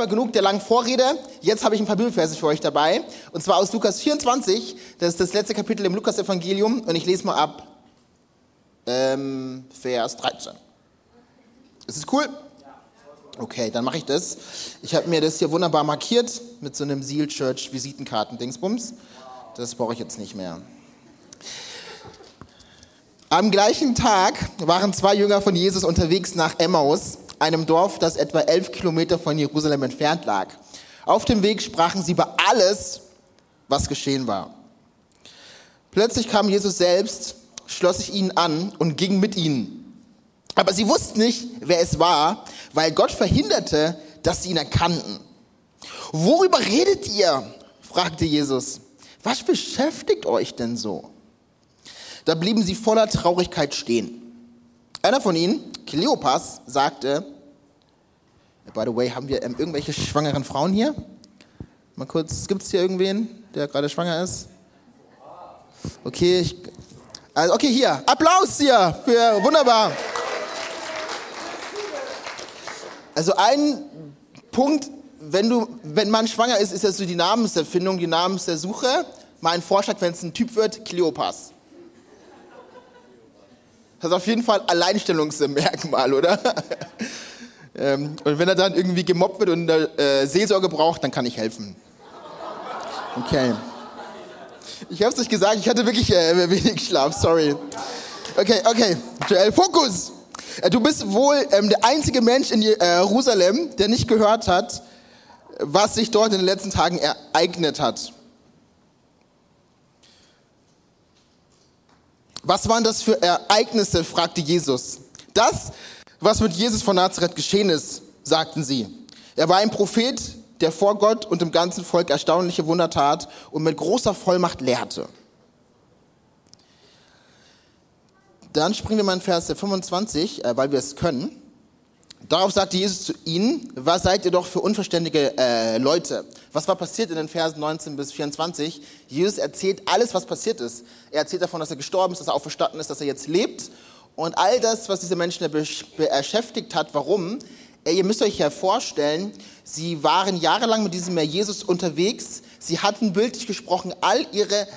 aber genug der langen Vorrede. Jetzt habe ich ein paar Bibelverse für euch dabei. Und zwar aus Lukas 24. Das ist das letzte Kapitel im Lukas-Evangelium. Und ich lese mal ab ähm, Vers 13. Ist es cool? Okay, dann mache ich das. Ich habe mir das hier wunderbar markiert mit so einem Seal Church Visitenkarten-Dingsbums. Das brauche ich jetzt nicht mehr. Am gleichen Tag waren zwei Jünger von Jesus unterwegs nach Emmaus, einem Dorf, das etwa elf Kilometer von Jerusalem entfernt lag. Auf dem Weg sprachen sie über alles, was geschehen war. Plötzlich kam Jesus selbst, schloss sich ihnen an und ging mit ihnen. Aber sie wussten nicht, wer es war, weil Gott verhinderte, dass sie ihn erkannten. Worüber redet ihr? fragte Jesus. Was beschäftigt euch denn so? Da blieben sie voller Traurigkeit stehen. Einer von ihnen, Kleopas, sagte, by the way, haben wir ähm, irgendwelche schwangeren Frauen hier? Mal kurz, gibt es hier irgendwen, der gerade schwanger ist? Okay, ich, also okay, hier, Applaus hier für, wunderbar. Also ein Punkt, wenn, du, wenn man schwanger ist, ist das so die Namenserfindung, die Namenssuche. Mein Vorschlag, wenn es ein Typ wird, Kleopas. Das ist auf jeden Fall Alleinstellungsmerkmal, oder? ähm, und wenn er dann irgendwie gemobbt wird und äh, Seelsorge braucht, dann kann ich helfen. Okay. Ich habe es nicht gesagt, ich hatte wirklich äh, wenig Schlaf, sorry. Okay, okay. Joel, Fokus! Äh, Du bist wohl ähm, der einzige Mensch in Jerusalem, der nicht gehört hat, was sich dort in den letzten Tagen ereignet hat. Was waren das für Ereignisse, fragte Jesus. Das, was mit Jesus von Nazareth geschehen ist, sagten sie. Er war ein Prophet, der vor Gott und dem ganzen Volk erstaunliche Wunder tat und mit großer Vollmacht lehrte. Dann springen wir mal in Vers 25, äh, weil wir es können. Darauf sagte Jesus zu ihnen, was seid ihr doch für unverständige äh, Leute? Was war passiert in den Versen 19 bis 24? Jesus erzählt alles, was passiert ist. Er erzählt davon, dass er gestorben ist, dass er auferstanden ist, dass er jetzt lebt. Und all das, was diese Menschen beschäftigt hat, warum? Ihr müsst euch ja vorstellen, sie waren jahrelang mit diesem Jesus unterwegs. Sie hatten bildlich gesprochen all ihre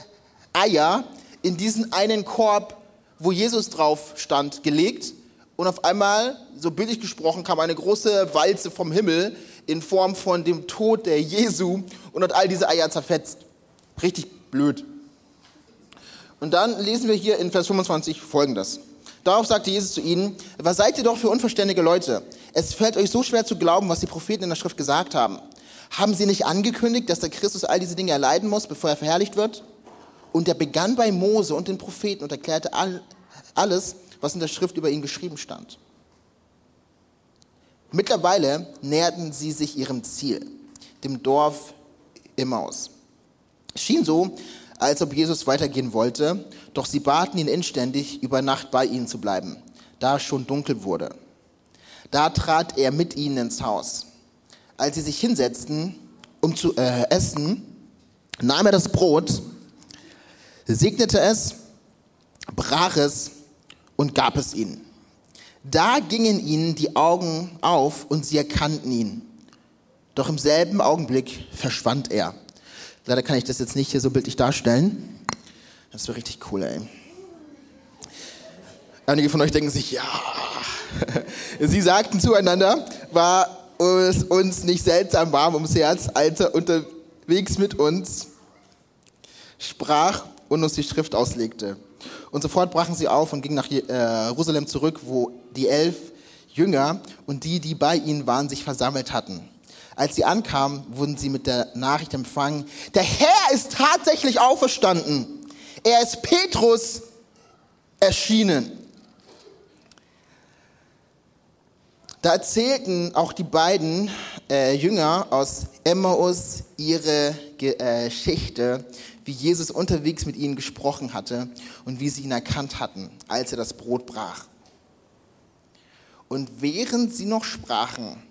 Eier in diesen einen Korb, wo Jesus drauf stand, gelegt. Und auf einmal, so bildlich gesprochen, kam eine große Walze vom Himmel in Form von dem Tod der Jesu und hat all diese Eier zerfetzt. Richtig blöd. Und dann lesen wir hier in Vers 25 folgendes. Darauf sagte Jesus zu ihnen, was seid ihr doch für unverständige Leute? Es fällt euch so schwer zu glauben, was die Propheten in der Schrift gesagt haben. Haben sie nicht angekündigt, dass der Christus all diese Dinge erleiden muss, bevor er verherrlicht wird? Und er begann bei Mose und den Propheten und erklärte all, alles, was in der Schrift über ihn geschrieben stand. Mittlerweile näherten sie sich ihrem Ziel, dem Dorf Immaus. Es schien so, als ob Jesus weitergehen wollte, doch sie baten ihn inständig, über Nacht bei ihnen zu bleiben, da es schon dunkel wurde. Da trat er mit ihnen ins Haus. Als sie sich hinsetzten, um zu äh, essen, nahm er das Brot, segnete es, brach es und gab es ihnen. Da gingen ihnen die Augen auf und sie erkannten ihn. Doch im selben Augenblick verschwand er. Leider kann ich das jetzt nicht hier so bildlich darstellen. Das wäre richtig cool, ey. Einige von euch denken sich, ja. Sie sagten zueinander, war es uns nicht seltsam warm ums Herz, als er unterwegs mit uns sprach und uns die Schrift auslegte. Und sofort brachen sie auf und gingen nach Jerusalem zurück, wo die elf Jünger und die, die bei ihnen waren, sich versammelt hatten. Als sie ankamen, wurden sie mit der Nachricht empfangen, der Herr ist tatsächlich auferstanden. Er ist Petrus erschienen. Da erzählten auch die beiden äh, Jünger aus Emmaus ihre Geschichte, wie Jesus unterwegs mit ihnen gesprochen hatte und wie sie ihn erkannt hatten, als er das Brot brach. Und während sie noch sprachen,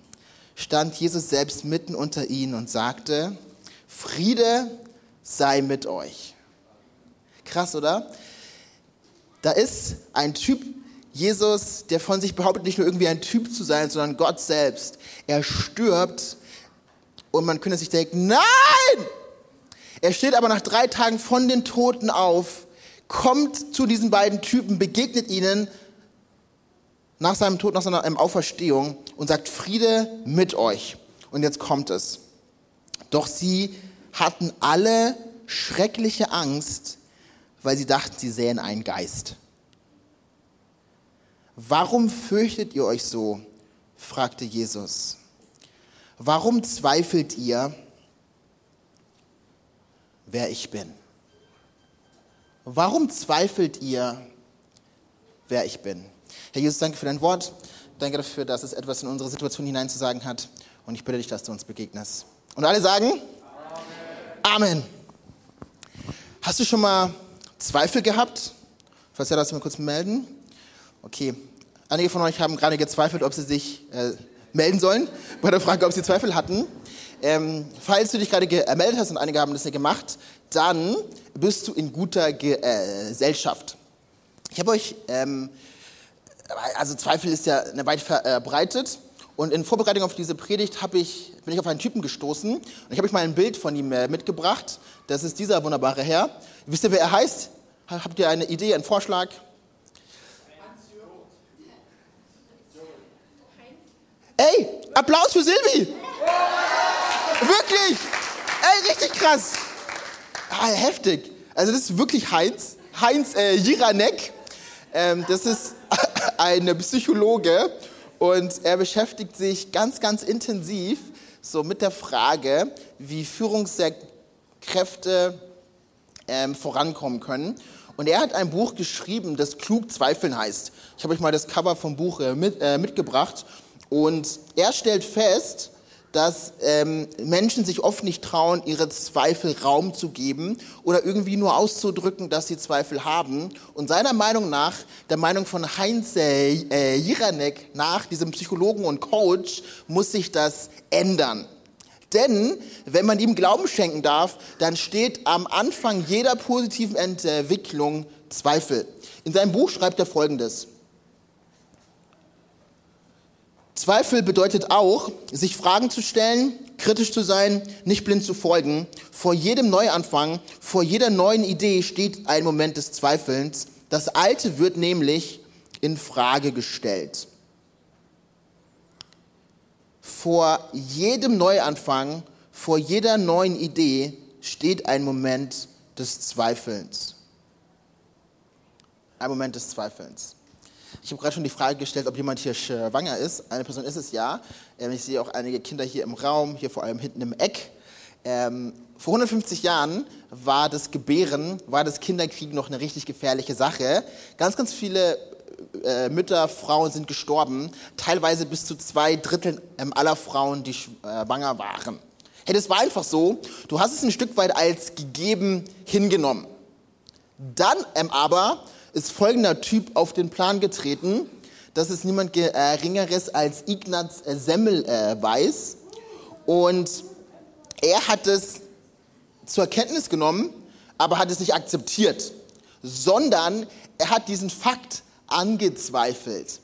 stand Jesus selbst mitten unter ihnen und sagte, Friede sei mit euch. Krass, oder? Da ist ein Typ, Jesus, der von sich behauptet, nicht nur irgendwie ein Typ zu sein, sondern Gott selbst. Er stirbt und man könnte sich denken, nein! Er steht aber nach drei Tagen von den Toten auf, kommt zu diesen beiden Typen, begegnet ihnen nach seinem Tod, nach seiner Auferstehung und sagt, Friede mit euch. Und jetzt kommt es. Doch sie hatten alle schreckliche Angst, weil sie dachten, sie sähen einen Geist. Warum fürchtet ihr euch so? fragte Jesus. Warum zweifelt ihr, wer ich bin? Warum zweifelt ihr, wer ich bin? Herr Jesus, danke für dein Wort. Danke dafür, dass es etwas in unsere Situation hineinzusagen hat. Und ich bitte dich, dass du uns begegnest. Und alle sagen? Amen. Amen. Hast du schon mal Zweifel gehabt? Falls ja, darfst du mal kurz melden. Okay. Einige von euch haben gerade gezweifelt, ob sie sich äh, melden sollen bei der Frage, ob sie Zweifel hatten. Ähm, falls du dich gerade gemeldet hast und einige haben das nicht gemacht, dann bist du in guter Ge äh, Gesellschaft. Ich habe euch, ähm, also Zweifel ist ja weit verbreitet. Und in Vorbereitung auf diese Predigt ich, bin ich auf einen Typen gestoßen und ich habe euch mal ein Bild von ihm äh, mitgebracht. Das ist dieser wunderbare Herr. Wisst ihr, wer er heißt? Habt ihr eine Idee, einen Vorschlag? Ey, Applaus für Silvi! Wirklich! Ey, richtig krass! Ah, heftig. Also das ist wirklich Heinz. Heinz äh, Jiranek. Ähm, das ist ein Psychologe und er beschäftigt sich ganz, ganz intensiv so mit der Frage, wie Führungskräfte ähm, vorankommen können. Und er hat ein Buch geschrieben, das Klug Zweifeln heißt. Ich habe euch mal das Cover vom Buch äh, mit, äh, mitgebracht. Und er stellt fest, dass ähm, Menschen sich oft nicht trauen, ihre Zweifel Raum zu geben oder irgendwie nur auszudrücken, dass sie Zweifel haben. Und seiner Meinung nach, der Meinung von Heinz äh, Jiranek nach, diesem Psychologen und Coach, muss sich das ändern. Denn wenn man ihm Glauben schenken darf, dann steht am Anfang jeder positiven Entwicklung Zweifel. In seinem Buch schreibt er Folgendes. Zweifel bedeutet auch, sich Fragen zu stellen, kritisch zu sein, nicht blind zu folgen. Vor jedem Neuanfang, vor jeder neuen Idee steht ein Moment des Zweifelns. Das Alte wird nämlich in Frage gestellt. Vor jedem Neuanfang, vor jeder neuen Idee steht ein Moment des Zweifelns. Ein Moment des Zweifelns. Ich habe gerade schon die Frage gestellt, ob jemand hier schwanger ist. Eine Person ist es ja. Ähm, ich sehe auch einige Kinder hier im Raum, hier vor allem hinten im Eck. Ähm, vor 150 Jahren war das Gebären, war das Kinderkriegen noch eine richtig gefährliche Sache. Ganz, ganz viele äh, Mütter, Frauen sind gestorben. Teilweise bis zu zwei Drittel ähm, aller Frauen, die äh, schwanger waren. Hey, das war einfach so. Du hast es ein Stück weit als gegeben hingenommen. Dann ähm, aber ist folgender Typ auf den Plan getreten. Das ist niemand Geringeres als Ignaz Semmelweis. Und er hat es zur Kenntnis genommen, aber hat es nicht akzeptiert, sondern er hat diesen Fakt angezweifelt.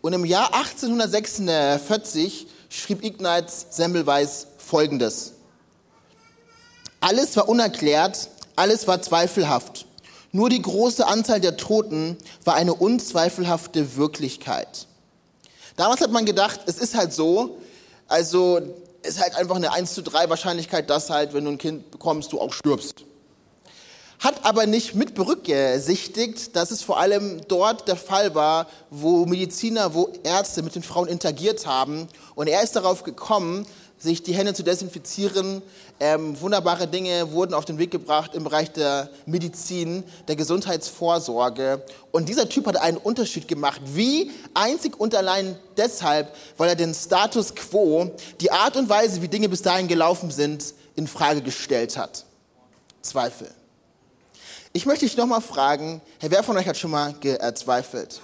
Und im Jahr 1846 schrieb Ignaz Semmelweis Folgendes. Alles war unerklärt, alles war zweifelhaft. Nur die große Anzahl der Toten war eine unzweifelhafte Wirklichkeit. Damals hat man gedacht, es ist halt so, also ist halt einfach eine 1 zu 3 Wahrscheinlichkeit, dass halt, wenn du ein Kind bekommst, du auch stirbst. Hat aber nicht mit berücksichtigt, dass es vor allem dort der Fall war, wo Mediziner, wo Ärzte mit den Frauen interagiert haben. Und er ist darauf gekommen, sich die Hände zu desinfizieren. Ähm, wunderbare Dinge wurden auf den Weg gebracht im Bereich der Medizin, der Gesundheitsvorsorge. Und dieser Typ hat einen Unterschied gemacht. Wie? Einzig und allein deshalb, weil er den Status quo, die Art und Weise, wie Dinge bis dahin gelaufen sind, in Frage gestellt hat. Zweifel. Ich möchte dich nochmal fragen, hey, wer von euch hat schon mal gezweifelt?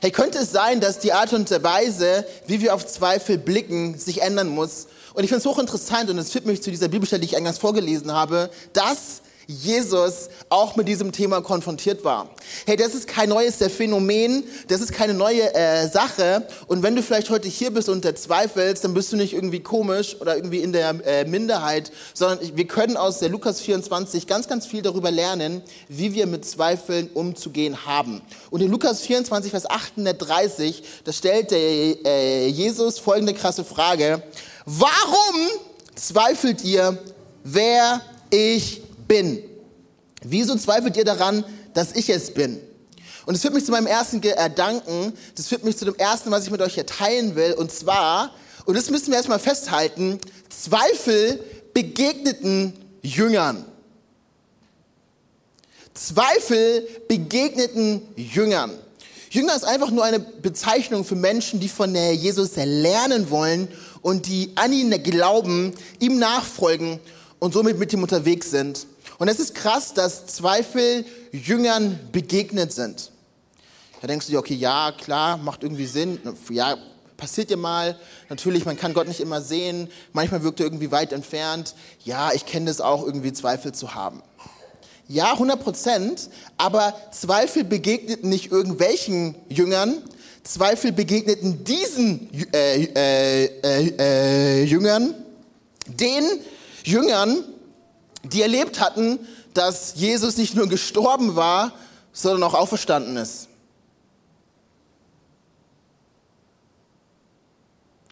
Hey, könnte es sein, dass die Art und Weise, wie wir auf Zweifel blicken, sich ändern muss? Und ich finde es hochinteressant und es führt mich zu dieser Bibelstelle, die ich eingangs vorgelesen habe, dass Jesus auch mit diesem Thema konfrontiert war. Hey, das ist kein neues Phänomen, das ist keine neue äh, Sache. Und wenn du vielleicht heute hier bist und zweifelst, dann bist du nicht irgendwie komisch oder irgendwie in der äh, Minderheit, sondern wir können aus der Lukas 24 ganz, ganz viel darüber lernen, wie wir mit Zweifeln umzugehen haben. Und in Lukas 24, Vers 38, da stellt der, äh, Jesus folgende krasse Frage. Warum zweifelt ihr, wer ich bin. Wieso zweifelt ihr daran, dass ich es bin? Und das führt mich zu meinem ersten Gedanken, das führt mich zu dem ersten, was ich mit euch hier teilen will, und zwar, und das müssen wir erstmal festhalten, Zweifel begegneten Jüngern. Zweifel begegneten Jüngern. Jünger ist einfach nur eine Bezeichnung für Menschen, die von Jesus lernen wollen und die an ihn glauben, ihm nachfolgen und somit mit ihm unterwegs sind. Und es ist krass, dass Zweifel Jüngern begegnet sind. Da denkst du dir, okay, ja, klar, macht irgendwie Sinn. Ja, passiert dir mal. Natürlich, man kann Gott nicht immer sehen. Manchmal wirkt er irgendwie weit entfernt. Ja, ich kenne das auch, irgendwie Zweifel zu haben. Ja, 100 Prozent. Aber Zweifel begegneten nicht irgendwelchen Jüngern. Zweifel begegneten diesen äh, äh, äh, äh Jüngern, den Jüngern, die erlebt hatten, dass Jesus nicht nur gestorben war, sondern auch auferstanden ist.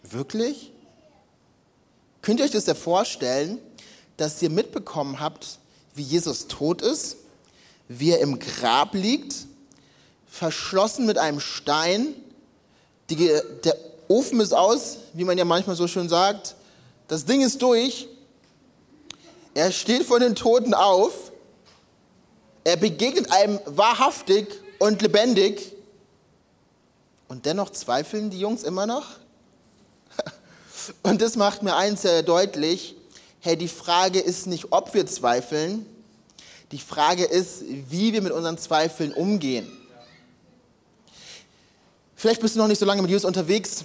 Wirklich? Könnt ihr euch das ja vorstellen, dass ihr mitbekommen habt, wie Jesus tot ist, wie er im Grab liegt, verschlossen mit einem Stein, die, der Ofen ist aus, wie man ja manchmal so schön sagt, das Ding ist durch er steht von den Toten auf. Er begegnet einem wahrhaftig und lebendig. Und dennoch zweifeln die Jungs immer noch. Und das macht mir eins sehr deutlich. Hey, die Frage ist nicht, ob wir zweifeln. Die Frage ist, wie wir mit unseren Zweifeln umgehen. Vielleicht bist du noch nicht so lange mit Jesus unterwegs.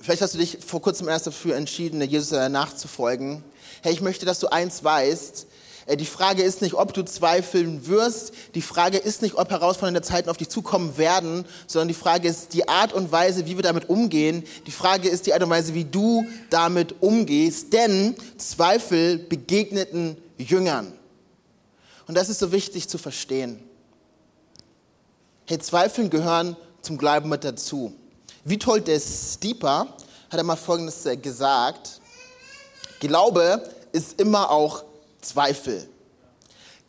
Vielleicht hast du dich vor kurzem erst dafür entschieden, Jesus nachzufolgen. Hey, ich möchte, dass du eins weißt. Äh, die Frage ist nicht, ob du zweifeln wirst. Die Frage ist nicht, ob herausfordernde Zeiten auf dich zukommen werden, sondern die Frage ist die Art und Weise, wie wir damit umgehen. Die Frage ist die Art und Weise, wie du damit umgehst. Denn Zweifel begegneten Jüngern. Und das ist so wichtig zu verstehen. Hey, Zweifeln gehören zum Glauben mit dazu. Wie toll der Steeper hat er mal Folgendes äh, gesagt. Glaube ist immer auch Zweifel.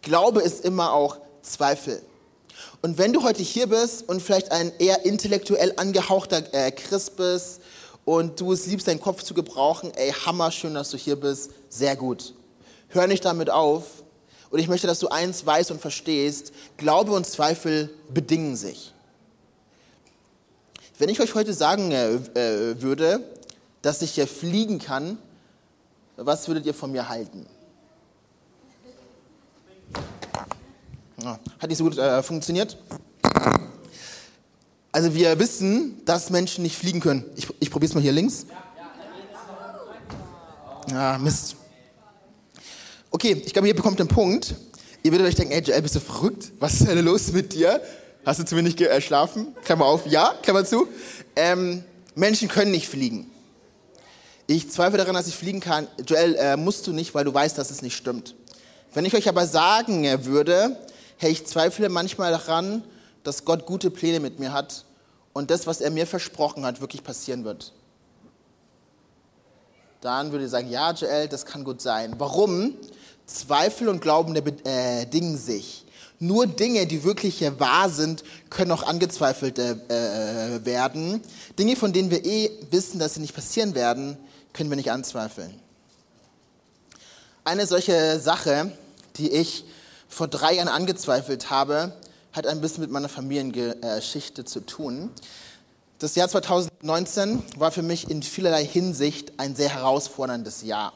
Glaube ist immer auch Zweifel. Und wenn du heute hier bist und vielleicht ein eher intellektuell angehauchter äh, Christ bist und du es liebst, deinen Kopf zu gebrauchen, ey, hammer schön, dass du hier bist, sehr gut. Hör nicht damit auf. Und ich möchte, dass du eins weißt und verstehst, Glaube und Zweifel bedingen sich. Wenn ich euch heute sagen äh, äh würde, dass ich hier fliegen kann, was würdet ihr von mir halten? Hat nicht so gut äh, funktioniert? Also wir wissen, dass Menschen nicht fliegen können. Ich, ich probiere es mal hier links. Ah, Mist. Okay, ich glaube, ihr bekommt den Punkt. Ihr würdet euch denken, ey Joel, bist du verrückt? Was ist denn los mit dir? Hast du zu wenig geschlafen? Äh, Klammer auf, ja, Klammer zu. Ähm, Menschen können nicht fliegen. Ich zweifle daran, dass ich fliegen kann. Joel, äh, musst du nicht, weil du weißt, dass es nicht stimmt. Wenn ich euch aber sagen äh, würde, hey, ich zweifle manchmal daran, dass Gott gute Pläne mit mir hat und das, was er mir versprochen hat, wirklich passieren wird. Dann würde ich sagen, ja, Joel, das kann gut sein. Warum? Zweifel und Glauben bedingen äh, sich. Nur Dinge, die wirklich wahr sind, können auch angezweifelt äh, äh, werden. Dinge, von denen wir eh wissen, dass sie nicht passieren werden, können wir nicht anzweifeln. Eine solche Sache, die ich vor drei Jahren angezweifelt habe, hat ein bisschen mit meiner Familiengeschichte zu tun. Das Jahr 2019 war für mich in vielerlei Hinsicht ein sehr herausforderndes Jahr.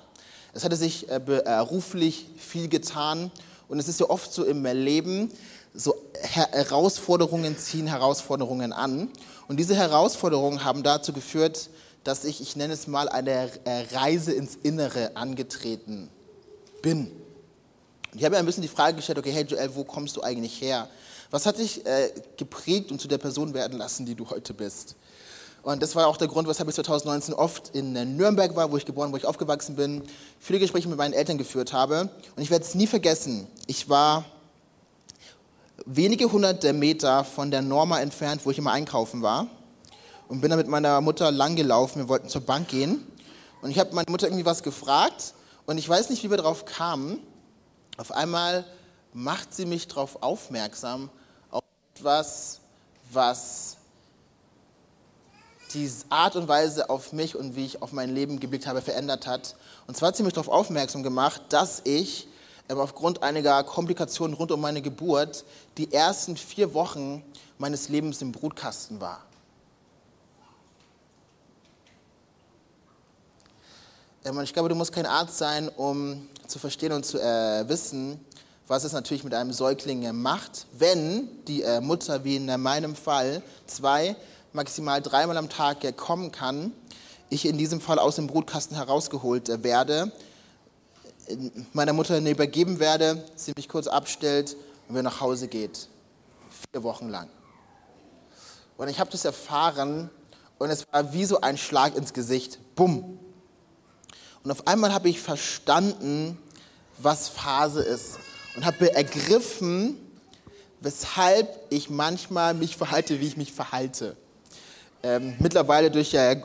Es hatte sich äh, beruflich viel getan und es ist ja oft so im Leben, so Herausforderungen ziehen Herausforderungen an. Und diese Herausforderungen haben dazu geführt, dass ich, ich nenne es mal, eine äh, Reise ins Innere angetreten bin. Und ich habe mir ein bisschen die Frage gestellt, okay, hey Joel, wo kommst du eigentlich her? Was hat dich äh, geprägt und zu der Person werden lassen, die du heute bist? Und das war auch der Grund, weshalb ich 2019 oft in äh, Nürnberg war, wo ich geboren, wo ich aufgewachsen bin, viele Gespräche mit meinen Eltern geführt habe. Und ich werde es nie vergessen. Ich war wenige hunderte Meter von der Norma entfernt, wo ich immer einkaufen war. Und bin dann mit meiner Mutter lang gelaufen. Wir wollten zur Bank gehen. Und ich habe meine Mutter irgendwie was gefragt. Und ich weiß nicht, wie wir darauf kamen. Auf einmal macht sie mich darauf aufmerksam, etwas, was die Art und Weise auf mich und wie ich auf mein Leben geblickt habe, verändert hat. Und zwar hat sie mich darauf aufmerksam gemacht, dass ich aufgrund einiger Komplikationen rund um meine Geburt die ersten vier Wochen meines Lebens im Brutkasten war. Ähm, und ich glaube, du musst kein Arzt sein, um zu verstehen und zu äh, wissen, was es natürlich mit einem Säugling macht, wenn die äh, Mutter, wie in meinem Fall, zwei, maximal dreimal am Tag äh, kommen kann, ich in diesem Fall aus dem Brutkasten herausgeholt äh, werde, meiner Mutter übergeben werde, sie mich kurz abstellt und wir nach Hause geht. Vier Wochen lang. Und ich habe das erfahren und es war wie so ein Schlag ins Gesicht. Bumm. Und auf einmal habe ich verstanden, was Phase ist und habe ergriffen, weshalb ich manchmal mich verhalte, wie ich mich verhalte. Ähm, mittlerweile durch äh,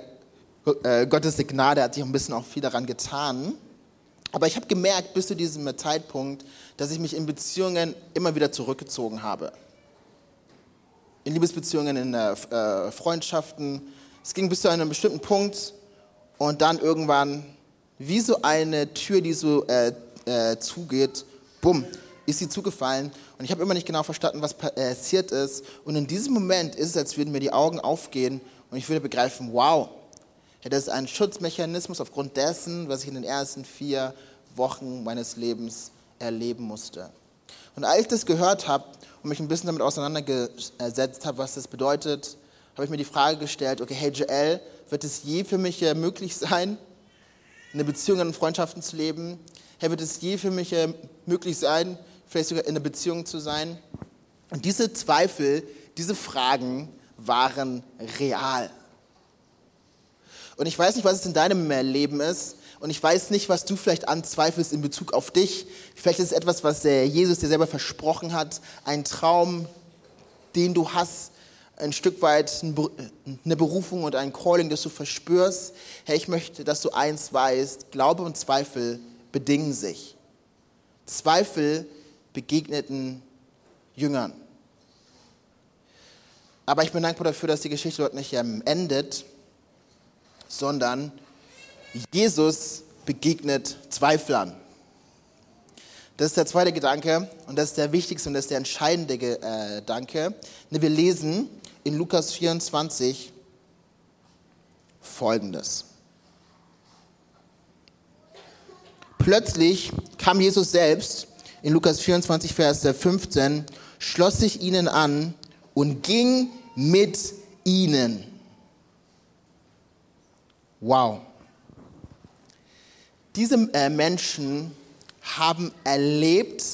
Gottes Gnade hat sich ein bisschen auch viel daran getan. Aber ich habe gemerkt bis zu diesem Zeitpunkt, dass ich mich in Beziehungen immer wieder zurückgezogen habe. In Liebesbeziehungen, in äh, äh Freundschaften. Es ging bis zu einem bestimmten Punkt und dann irgendwann wie so eine Tür, die so äh, äh, zugeht, bumm, ist sie zugefallen. Und ich habe immer nicht genau verstanden, was passiert ist. Und in diesem Moment ist es, als würden mir die Augen aufgehen und ich würde begreifen, wow, das ist ein Schutzmechanismus aufgrund dessen, was ich in den ersten vier Wochen meines Lebens erleben musste. Und als ich das gehört habe und mich ein bisschen damit auseinandergesetzt habe, was das bedeutet, habe ich mir die Frage gestellt, okay, hey Joel, wird es je für mich möglich sein, eine Beziehung und Freundschaften zu leben, Herr, wird es je für mich äh, möglich sein, vielleicht sogar in einer Beziehung zu sein? Und diese Zweifel, diese Fragen waren real. Und ich weiß nicht, was es in deinem Leben ist. Und ich weiß nicht, was du vielleicht anzweifelst in Bezug auf dich. Vielleicht ist es etwas, was Jesus dir selber versprochen hat. Ein Traum, den du hast. Ein Stück weit eine Berufung und ein Calling, das du verspürst. Herr, ich möchte, dass du eins weißt. Glaube und Zweifel bedingen sich. Zweifel begegneten Jüngern. Aber ich bin dankbar dafür, dass die Geschichte dort nicht endet, sondern Jesus begegnet Zweiflern. Das ist der zweite Gedanke und das ist der wichtigste und das ist der entscheidende äh, Gedanke. Wir lesen in Lukas 24 Folgendes. Plötzlich kam Jesus selbst in Lukas 24, Vers 15, schloss sich ihnen an und ging mit ihnen. Wow. Diese äh, Menschen haben erlebt,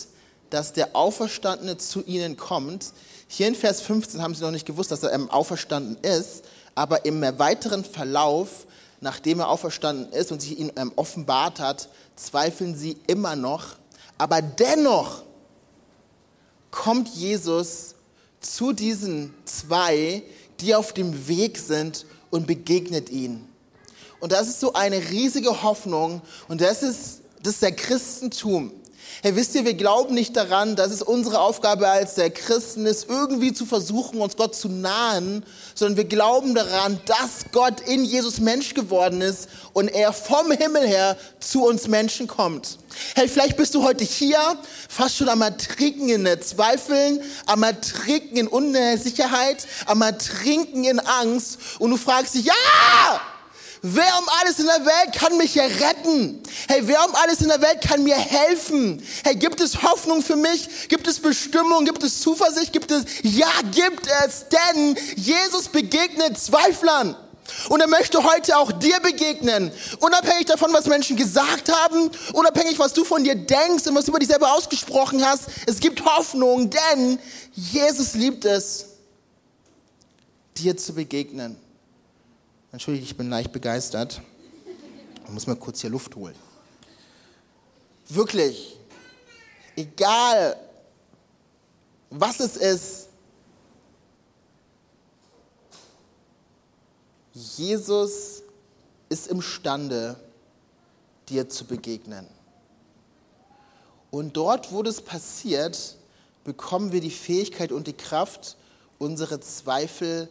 dass der Auferstandene zu ihnen kommt. Hier in Vers 15 haben sie noch nicht gewusst, dass er ähm, auferstanden ist, aber im weiteren Verlauf, nachdem er auferstanden ist und sich ihnen ähm, offenbart hat, zweifeln sie immer noch, aber dennoch kommt Jesus zu diesen zwei, die auf dem Weg sind und begegnet ihnen. Und das ist so eine riesige Hoffnung und das ist, das ist der Christentum. Hey, wisst ihr, wir glauben nicht daran, dass es unsere Aufgabe als der Christen ist, irgendwie zu versuchen, uns Gott zu nahen, sondern wir glauben daran, dass Gott in Jesus Mensch geworden ist und er vom Himmel her zu uns Menschen kommt. Hey, vielleicht bist du heute hier, fast schon am Ertrinken in Zweifeln, am Ertrinken in Unsicherheit, am Ertrinken in Angst und du fragst dich, ja! Wer um alles in der Welt kann mich retten? Hey, wer um alles in der Welt kann mir helfen? Hey, gibt es Hoffnung für mich? Gibt es Bestimmung? Gibt es Zuversicht? Gibt es, ja, gibt es, denn Jesus begegnet Zweiflern. Und er möchte heute auch dir begegnen. Unabhängig davon, was Menschen gesagt haben, unabhängig, was du von dir denkst und was du über dich selber ausgesprochen hast. Es gibt Hoffnung, denn Jesus liebt es, dir zu begegnen. Entschuldige, ich bin leicht begeistert. Ich muss mal kurz hier Luft holen. Wirklich, egal was es ist, Jesus ist imstande, dir zu begegnen. Und dort, wo das passiert, bekommen wir die Fähigkeit und die Kraft, unsere Zweifel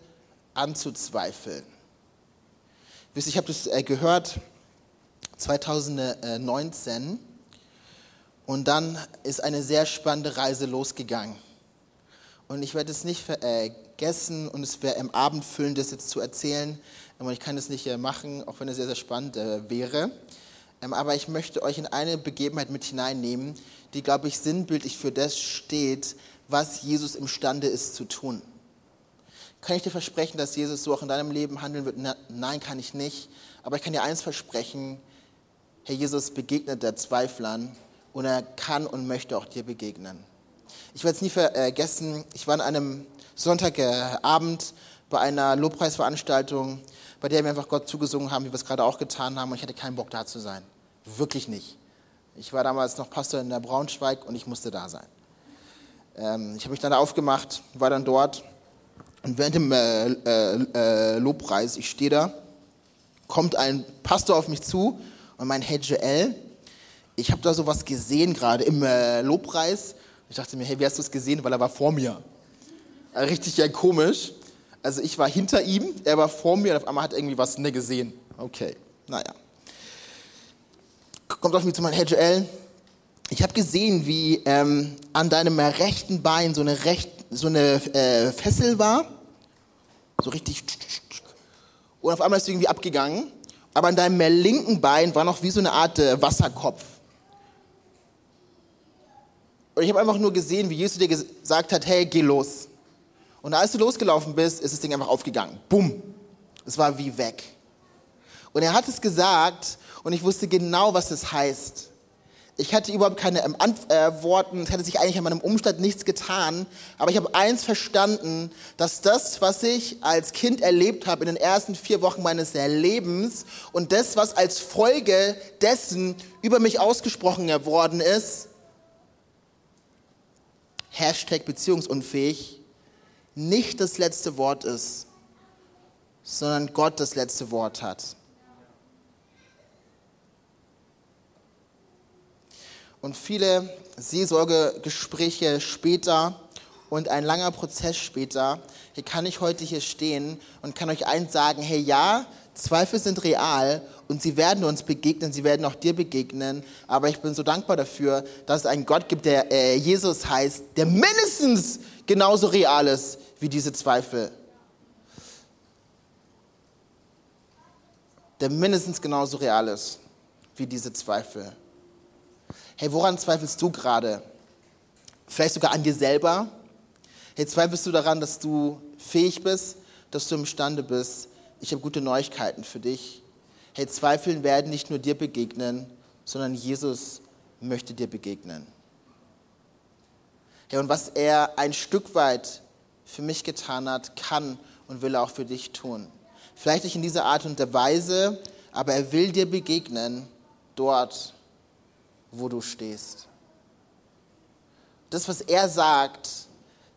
anzuzweifeln. Wisst ihr, ich habe das äh, gehört 2019 und dann ist eine sehr spannende Reise losgegangen. Und ich werde es nicht vergessen und es wäre im Abend füllen, das jetzt zu erzählen. Ich kann es nicht äh, machen, auch wenn es sehr, sehr spannend äh, wäre. Ähm, aber ich möchte euch in eine Begebenheit mit hineinnehmen, die, glaube ich, sinnbildlich für das steht, was Jesus imstande ist zu tun. Kann ich dir versprechen, dass Jesus so auch in deinem Leben handeln wird? Nein, kann ich nicht. Aber ich kann dir eins versprechen, Herr Jesus begegnet der Zweiflern und er kann und möchte auch dir begegnen. Ich werde es nie vergessen, ich war an einem Sonntagabend bei einer Lobpreisveranstaltung, bei der wir einfach Gott zugesungen haben, wie wir es gerade auch getan haben und ich hatte keinen Bock da zu sein. Wirklich nicht. Ich war damals noch Pastor in der Braunschweig und ich musste da sein. Ähm, ich habe mich dann aufgemacht, war dann dort und während dem äh, äh, äh, Lobpreis, ich stehe da, kommt ein Pastor auf mich zu und meint, hey Joel, ich habe da sowas gesehen gerade im äh, Lobpreis. Ich dachte mir, hey, wie hast du es gesehen? Weil er war vor mir. Also richtig ja komisch. Also ich war hinter ihm, er war vor mir und auf einmal hat er irgendwie was ne gesehen. Okay, naja. Kommt auf mich zu meinem, hey Joel, ich habe gesehen, wie ähm, an deinem rechten Bein so eine, recht, so eine äh, Fessel war. So richtig. Und auf einmal ist sie irgendwie abgegangen. Aber an deinem linken Bein war noch wie so eine Art äh, Wasserkopf. Und ich habe einfach nur gesehen, wie Jesus dir gesagt hat, hey, geh los. Und als du losgelaufen bist, ist das Ding einfach aufgegangen. Bumm. Es war wie weg. Und er hat es gesagt und ich wusste genau, was es heißt. Ich hatte überhaupt keine Antworten, es hätte sich eigentlich an meinem Umstand nichts getan, aber ich habe eins verstanden, dass das, was ich als Kind erlebt habe in den ersten vier Wochen meines Lebens und das, was als Folge dessen über mich ausgesprochen geworden ist, Hashtag beziehungsunfähig, nicht das letzte Wort ist, sondern Gott das letzte Wort hat. Und viele Seelsorgegespräche später und ein langer Prozess später, hier kann ich heute hier stehen und kann euch eins sagen, hey ja, Zweifel sind real und sie werden uns begegnen, sie werden auch dir begegnen, aber ich bin so dankbar dafür, dass es einen Gott gibt, der äh, Jesus heißt, der mindestens genauso real ist wie diese Zweifel. Der mindestens genauso real ist wie diese Zweifel. Hey, woran zweifelst du gerade? Vielleicht sogar an dir selber? Hey, zweifelst du daran, dass du fähig bist, dass du imstande bist? Ich habe gute Neuigkeiten für dich. Hey, Zweifeln werden nicht nur dir begegnen, sondern Jesus möchte dir begegnen. Hey, und was er ein Stück weit für mich getan hat, kann und will er auch für dich tun. Vielleicht nicht in dieser Art und Weise, aber er will dir begegnen dort, wo du stehst. Das, was er sagt,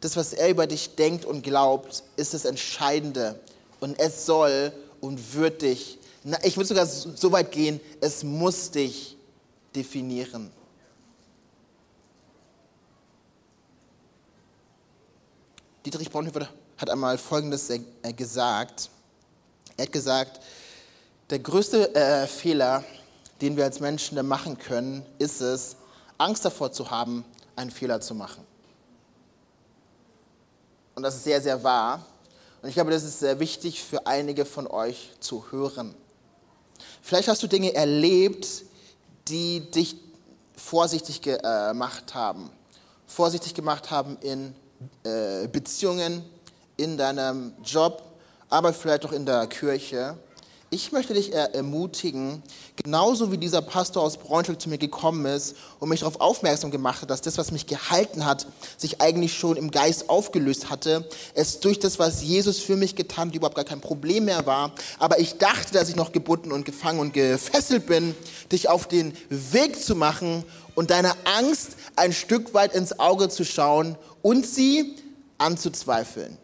das, was er über dich denkt und glaubt, ist das Entscheidende. Und es soll und wird dich, ich würde sogar so weit gehen, es muss dich definieren. Dietrich Bonhoeffer hat einmal Folgendes äh, gesagt. Er hat gesagt, der größte äh, Fehler den wir als Menschen machen können, ist es, Angst davor zu haben, einen Fehler zu machen. Und das ist sehr, sehr wahr. Und ich glaube, das ist sehr wichtig für einige von euch zu hören. Vielleicht hast du Dinge erlebt, die dich vorsichtig gemacht haben. Vorsichtig gemacht haben in äh, Beziehungen, in deinem Job, aber vielleicht auch in der Kirche. Ich möchte dich ermutigen, genauso wie dieser Pastor aus Braunschweig zu mir gekommen ist und mich darauf aufmerksam gemacht hat, dass das, was mich gehalten hat, sich eigentlich schon im Geist aufgelöst hatte. Es durch das, was Jesus für mich getan hat, überhaupt gar kein Problem mehr war. Aber ich dachte, dass ich noch gebunden und gefangen und gefesselt bin, dich auf den Weg zu machen und deiner Angst ein Stück weit ins Auge zu schauen und sie anzuzweifeln.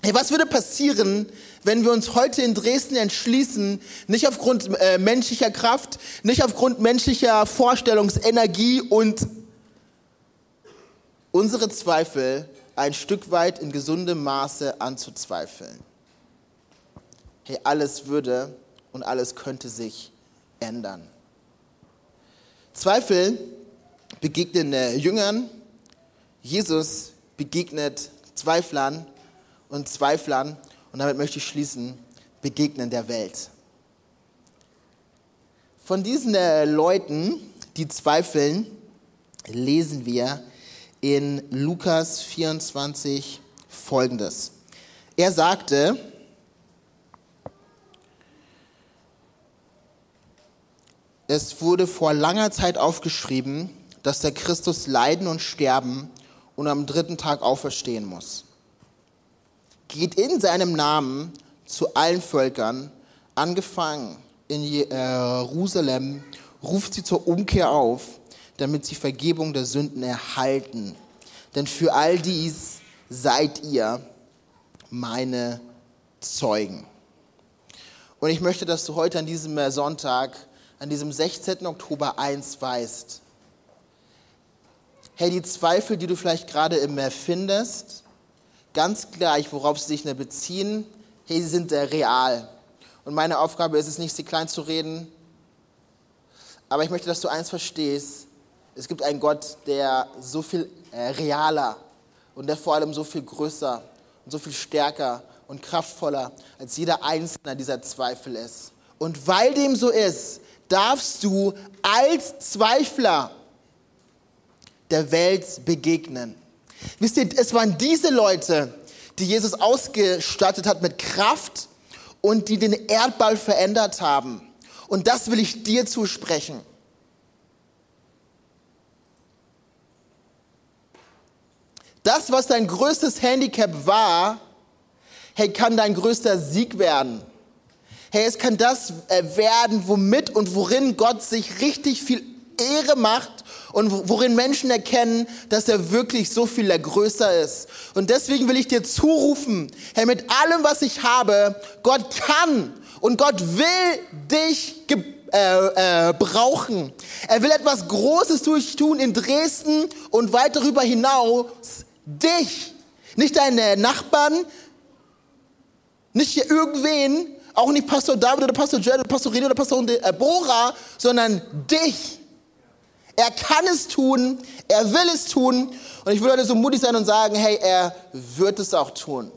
Hey, was würde passieren, wenn wir uns heute in Dresden entschließen, nicht aufgrund äh, menschlicher Kraft, nicht aufgrund menschlicher Vorstellungsenergie und unsere Zweifel ein Stück weit in gesundem Maße anzuzweifeln? Hey, alles würde und alles könnte sich ändern. Zweifel begegnen äh, Jüngern, Jesus begegnet Zweiflern und Zweiflern, und damit möchte ich schließen, begegnen der Welt. Von diesen äh, Leuten, die zweifeln, lesen wir in Lukas 24 folgendes. Er sagte, es wurde vor langer Zeit aufgeschrieben, dass der Christus leiden und sterben und am dritten Tag auferstehen muss geht in seinem Namen zu allen Völkern, angefangen in Jerusalem, ruft sie zur Umkehr auf, damit sie Vergebung der Sünden erhalten. Denn für all dies seid ihr meine Zeugen. Und ich möchte, dass du heute an diesem Sonntag, an diesem 16. Oktober 1 weißt. Hey, die Zweifel, die du vielleicht gerade immer findest, ganz gleich, worauf sie sich beziehen, hey, sie sind real. Und meine Aufgabe ist es nicht, sie klein zu reden, aber ich möchte, dass du eins verstehst. Es gibt einen Gott, der so viel äh, realer und der vor allem so viel größer und so viel stärker und kraftvoller als jeder einzelne dieser Zweifel ist. Und weil dem so ist, darfst du als Zweifler der Welt begegnen. Wisst ihr, es waren diese Leute, die Jesus ausgestattet hat mit Kraft und die den Erdball verändert haben. Und das will ich dir zusprechen. Das, was dein größtes Handicap war, hey, kann dein größter Sieg werden. Hey, es kann das äh, werden, womit und worin Gott sich richtig viel Ehre macht und worin Menschen erkennen, dass er wirklich so viel größer ist. Und deswegen will ich dir zurufen, hey, mit allem, was ich habe, Gott kann und Gott will dich äh, äh, brauchen. Er will etwas Großes durch tun in Dresden und weit darüber hinaus dich. Nicht deine Nachbarn, nicht irgendwen, auch nicht Pastor David oder Pastor Jared oder Pastor Rede oder Pastor Bora, sondern dich. Er kann es tun, er will es tun. Und ich würde heute so mutig sein und sagen, hey, er wird es auch tun.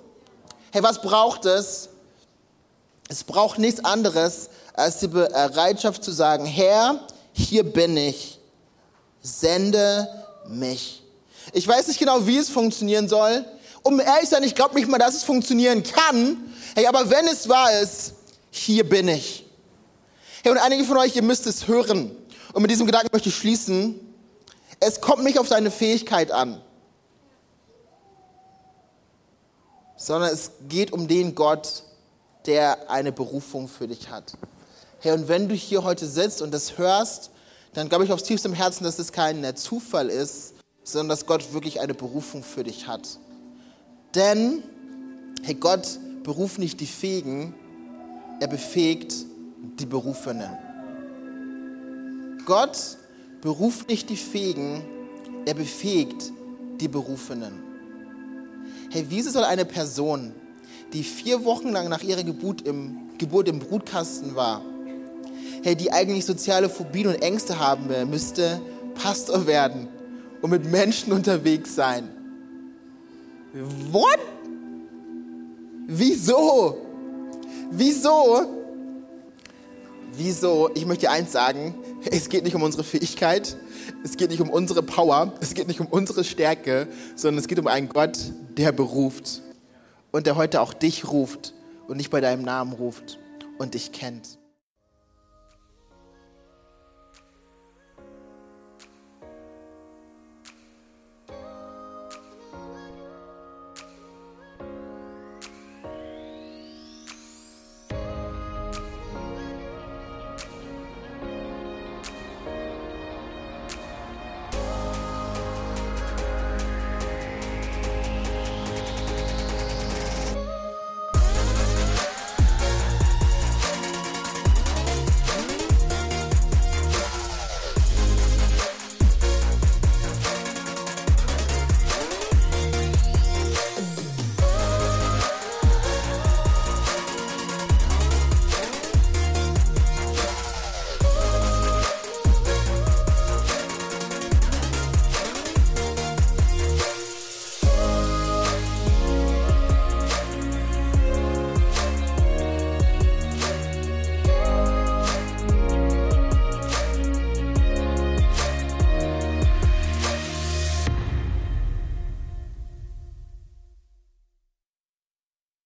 Hey, was braucht es? Es braucht nichts anderes als die Bereitschaft zu sagen, Herr, hier bin ich, sende mich. Ich weiß nicht genau, wie es funktionieren soll. Um ehrlich zu sein, ich glaube nicht mal, dass es funktionieren kann. Hey, aber wenn es wahr ist, hier bin ich. Hey, und einige von euch, ihr müsst es hören. Und mit diesem Gedanken möchte ich schließen. Es kommt nicht auf deine Fähigkeit an, sondern es geht um den Gott, der eine Berufung für dich hat. Hey, und wenn du hier heute sitzt und das hörst, dann glaube ich aufs tiefste im Herzen, dass es kein Zufall ist, sondern dass Gott wirklich eine Berufung für dich hat. Denn, hey, Gott beruft nicht die Fähigen, er befähigt die Berufenen. Gott beruft nicht die Fähigen, er befähigt die Berufenen. Hey, wieso soll eine Person, die vier Wochen lang nach ihrer Geburt im, Geburt im Brutkasten war, hey, die eigentlich soziale Phobien und Ängste haben müsste, Pastor werden und mit Menschen unterwegs sein? What? Wieso? Wieso? Wieso? Ich möchte dir eins sagen, es geht nicht um unsere Fähigkeit, es geht nicht um unsere Power, es geht nicht um unsere Stärke, sondern es geht um einen Gott, der beruft und der heute auch dich ruft und nicht bei deinem Namen ruft und dich kennt.